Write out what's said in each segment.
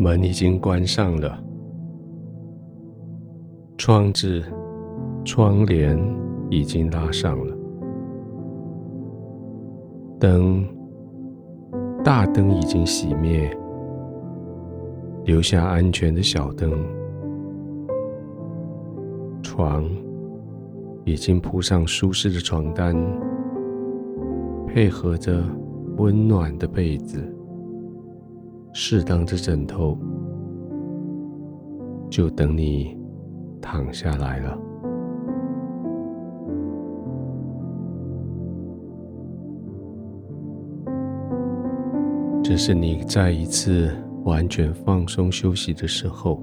门已经关上了，窗子、窗帘已经拉上了，灯、大灯已经熄灭，留下安全的小灯。床已经铺上舒适的床单，配合着温暖的被子。适当的枕头，就等你躺下来了。这是你再一次完全放松休息的时候，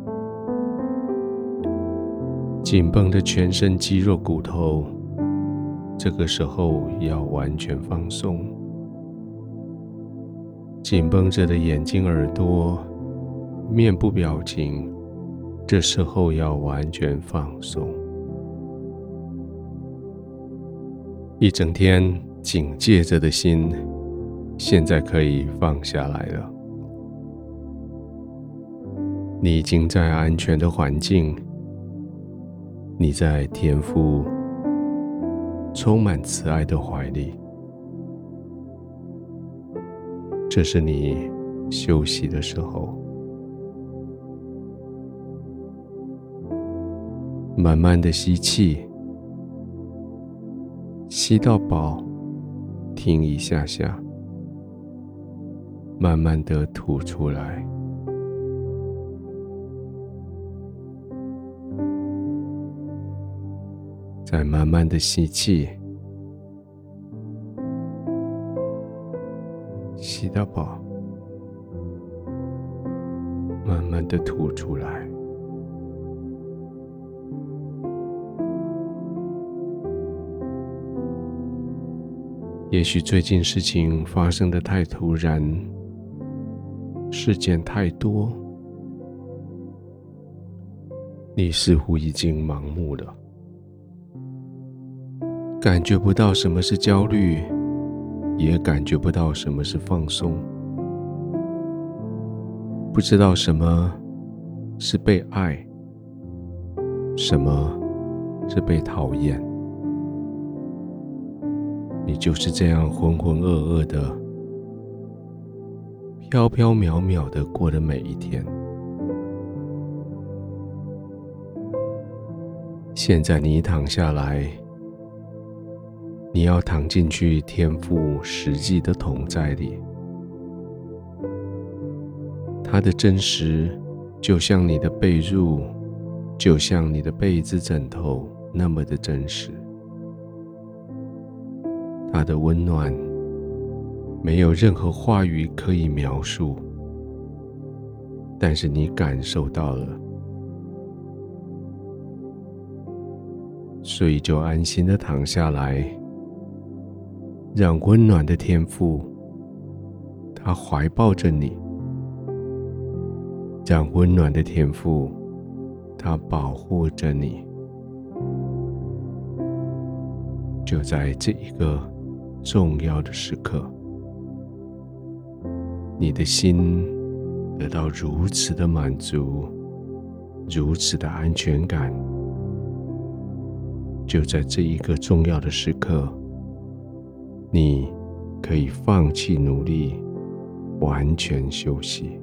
紧绷的全身肌肉骨头，这个时候要完全放松。紧绷着的眼睛、耳朵、面部表情，这时候要完全放松。一整天警戒着的心，现在可以放下来了。你已经在安全的环境，你在天父充满慈爱的怀里。这是你休息的时候，慢慢的吸气，吸到饱，停一下下，慢慢的吐出来，再慢慢的吸气。吸到饱，慢慢的吐出来。也许最近事情发生的太突然，事件太多，你似乎已经盲目了，感觉不到什么是焦虑。也感觉不到什么是放松，不知道什么是被爱，什么是被讨厌。你就是这样浑浑噩噩的、飘飘渺渺的过的每一天。现在你躺下来。你要躺进去天父实际的同在里，他的真实就像你的被褥，就像你的被子枕头那么的真实。他的温暖没有任何话语可以描述，但是你感受到了，所以就安心的躺下来。让温暖的天赋，他怀抱着你；让温暖的天赋，他保护着你。就在这一个重要的时刻，你的心得到如此的满足，如此的安全感。就在这一个重要的时刻。你可以放弃努力，完全休息。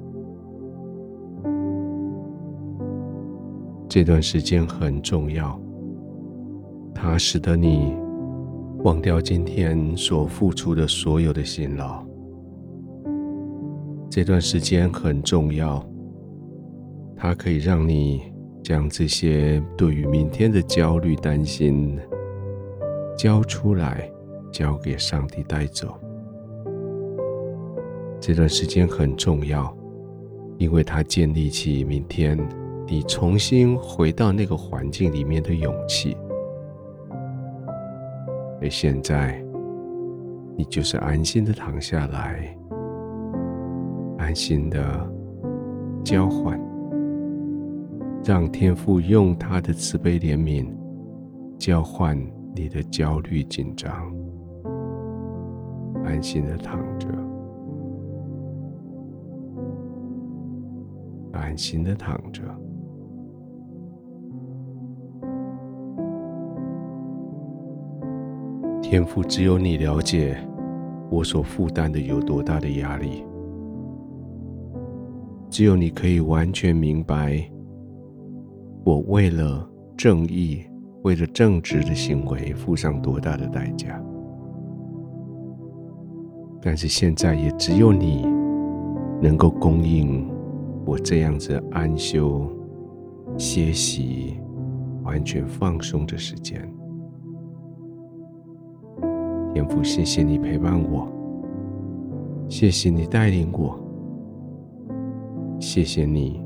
这段时间很重要，它使得你忘掉今天所付出的所有的辛劳。这段时间很重要，它可以让你将这些对于明天的焦虑、担心交出来。交给上帝带走。这段时间很重要，因为它建立起明天你重新回到那个环境里面的勇气。而现在，你就是安心的躺下来，安心的交换，让天父用他的慈悲怜悯交换你的焦虑紧张。安心的躺着，安心的躺着。天赋，只有你了解我所负担的有多大的压力，只有你可以完全明白我为了正义、为了正直的行为付上多大的代价。但是现在也只有你能够供应我这样子安休、歇息、完全放松的时间。天父，谢谢你陪伴我，谢谢你带领我，谢谢你，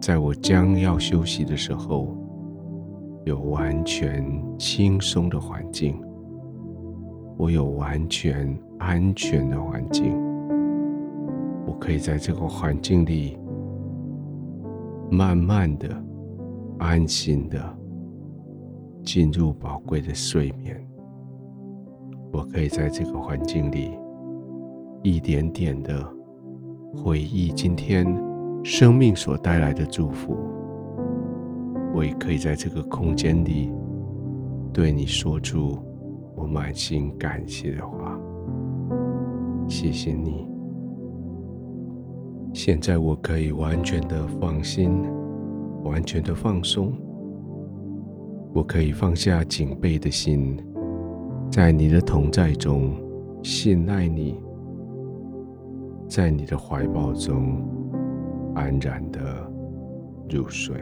在我将要休息的时候，有完全轻松的环境，我有完全安全的环境，我可以在这个环境里，慢慢的、安心的进入宝贵的睡眠。我可以在这个环境里，一点点的回忆今天生命所带来的祝福。我也可以在这个空间里，对你说出我满心感谢的话。谢谢你。现在我可以完全的放心，完全的放松。我可以放下警备的心。在你的同在中，信赖你，在你的怀抱中安然的入睡。